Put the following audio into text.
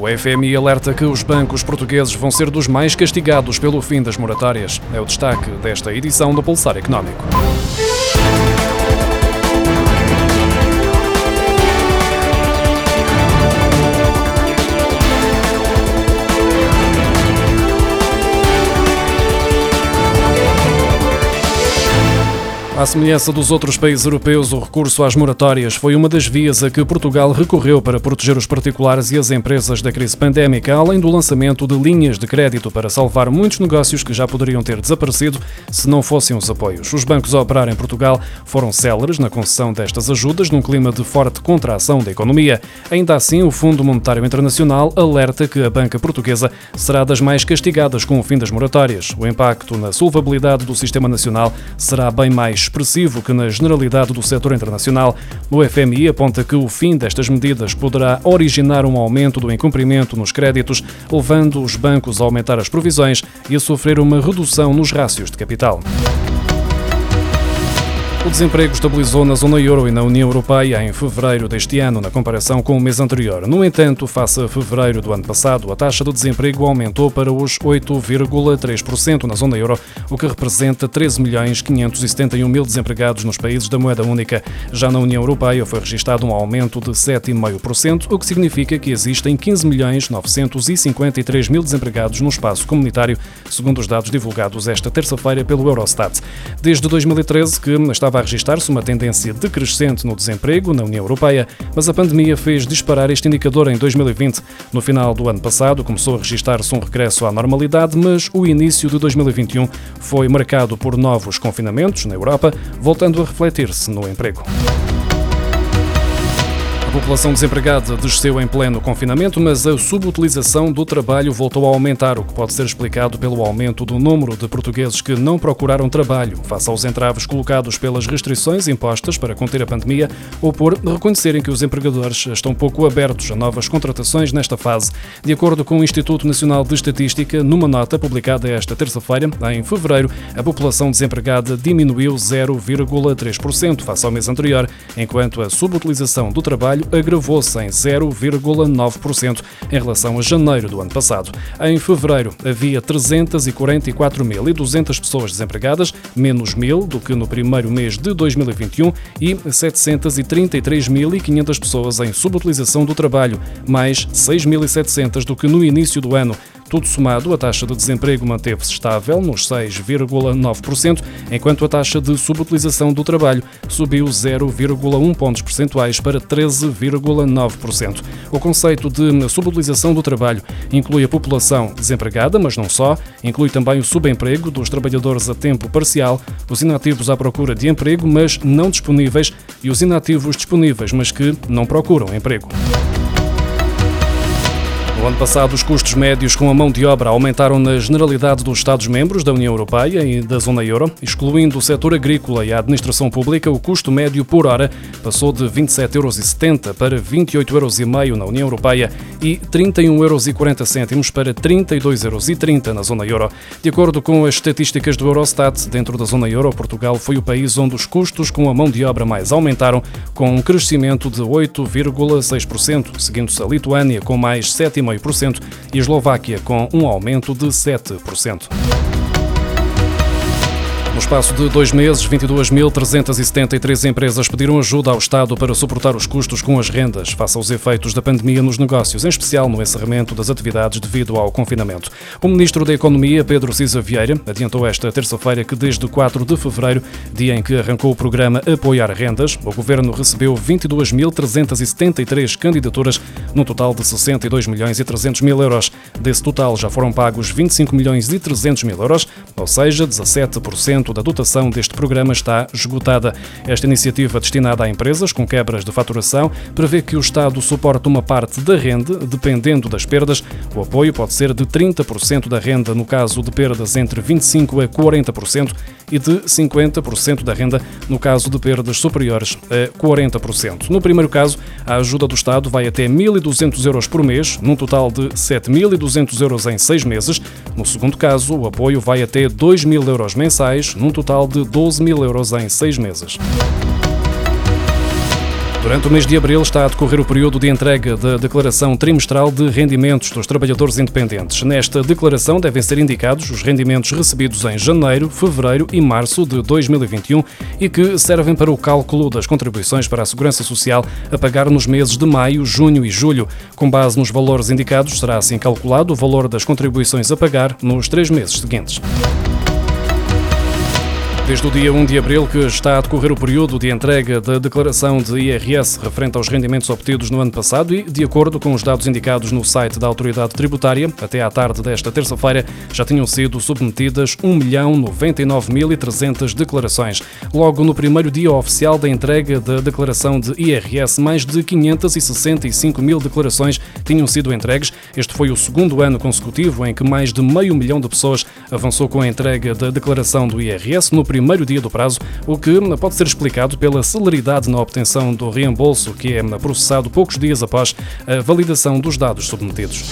O FMI alerta que os bancos portugueses vão ser dos mais castigados pelo fim das moratórias. É o destaque desta edição do Pulsar Económico. À semelhança dos outros países europeus, o recurso às moratórias foi uma das vias a que Portugal recorreu para proteger os particulares e as empresas da crise pandémica, além do lançamento de linhas de crédito para salvar muitos negócios que já poderiam ter desaparecido se não fossem os apoios. Os bancos a operar em Portugal foram céleres na concessão destas ajudas num clima de forte contração da economia. Ainda assim, o Fundo Monetário Internacional alerta que a banca portuguesa será das mais castigadas com o fim das moratórias. O impacto na solvabilidade do sistema nacional será bem mais expressivo que na generalidade do setor internacional. O FMI aponta que o fim destas medidas poderá originar um aumento do incumprimento nos créditos, levando os bancos a aumentar as provisões e a sofrer uma redução nos rácios de capital. O desemprego estabilizou na zona euro e na União Europeia em fevereiro deste ano, na comparação com o mês anterior. No entanto, face a fevereiro do ano passado, a taxa de desemprego aumentou para os 8,3% na zona euro, o que representa 13 milhões 571 mil desempregados nos países da moeda única. Já na União Europeia foi registado um aumento de 7,5%, o que significa que existem 15 milhões 953 mil desempregados no espaço comunitário, segundo os dados divulgados esta terça-feira pelo Eurostat. Desde 2013 que está estava a registrar-se uma tendência decrescente no desemprego na União Europeia, mas a pandemia fez disparar este indicador em 2020. No final do ano passado começou a registrar-se um regresso à normalidade, mas o início de 2021 foi marcado por novos confinamentos na Europa, voltando a refletir-se no emprego. A população desempregada desceu em pleno confinamento, mas a subutilização do trabalho voltou a aumentar, o que pode ser explicado pelo aumento do número de portugueses que não procuraram trabalho, face aos entraves colocados pelas restrições impostas para conter a pandemia ou por reconhecerem que os empregadores estão pouco abertos a novas contratações nesta fase. De acordo com o Instituto Nacional de Estatística, numa nota publicada esta terça-feira, em fevereiro, a população desempregada diminuiu 0,3% face ao mês anterior, enquanto a subutilização do trabalho trabalho agravou-se em 0,9% em relação a janeiro do ano passado. Em fevereiro havia 344.200 pessoas desempregadas, menos 1.000 do que no primeiro mês de 2021 e 733.500 pessoas em subutilização do trabalho, mais 6.700 do que no início do ano. Tudo somado, a taxa de desemprego manteve-se estável nos 6,9%, enquanto a taxa de subutilização do trabalho subiu 0,1 pontos percentuais para 13,9%. O conceito de subutilização do trabalho inclui a população desempregada, mas não só, inclui também o subemprego dos trabalhadores a tempo parcial, os inativos à procura de emprego, mas não disponíveis, e os inativos disponíveis, mas que não procuram emprego. No ano passado, os custos médios com a mão de obra aumentaram na generalidade dos Estados-membros da União Europeia e da zona euro, excluindo o setor agrícola e a administração pública, o custo médio por hora passou de 27,70 euros para 28,5 euros na União Europeia e 31,40 euros para 32,30 euros na zona euro. De acordo com as estatísticas do Eurostat, dentro da zona euro, Portugal foi o país onde os custos com a mão de obra mais aumentaram, com um crescimento de 8,6%, seguindo-se a Lituânia com mais 7,5%. 0,5% e Eslováquia com um aumento de 7%. No espaço de dois meses, 22.373 empresas pediram ajuda ao Estado para suportar os custos com as rendas face aos efeitos da pandemia nos negócios, em especial no encerramento das atividades devido ao confinamento. O Ministro da Economia, Pedro Cisa Vieira, adiantou esta terça-feira que desde 4 de fevereiro, dia em que arrancou o programa Apoiar Rendas, o Governo recebeu 22.373 candidaturas, num total de 62 milhões e 300 mil euros. Desse total já foram pagos 25 milhões e 300 mil euros, ou seja, 17% da dotação deste programa está esgotada. Esta iniciativa, destinada a empresas com quebras de faturação, prevê que o Estado suporte uma parte da renda, dependendo das perdas. O apoio pode ser de 30% da renda no caso de perdas entre 25% a 40% e de 50% da renda no caso de perdas superiores a 40%. No primeiro caso, a ajuda do Estado vai até 1.200 euros por mês, num total de 7.200 euros em seis meses. No segundo caso, o apoio vai até 2.000 euros mensais, num total de 12 mil euros em seis meses. Durante o mês de abril está a decorrer o período de entrega da declaração trimestral de rendimentos dos trabalhadores independentes. Nesta declaração devem ser indicados os rendimentos recebidos em janeiro, fevereiro e março de 2021 e que servem para o cálculo das contribuições para a segurança social a pagar nos meses de maio, junho e julho. Com base nos valores indicados, será assim calculado o valor das contribuições a pagar nos três meses seguintes. Desde o dia 1 de abril que está a decorrer o período de entrega da declaração de IRS referente aos rendimentos obtidos no ano passado e, de acordo com os dados indicados no site da Autoridade Tributária, até à tarde desta terça-feira já tinham sido submetidas 1.099.300 declarações. Logo no primeiro dia oficial da entrega da declaração de IRS, mais de 565 mil declarações tinham sido entregues. Este foi o segundo ano consecutivo em que mais de meio milhão de pessoas avançou com a entrega da declaração do IRS no primeiro primeiro dia do prazo, o que pode ser explicado pela celeridade na obtenção do reembolso, que é processado poucos dias após a validação dos dados submetidos.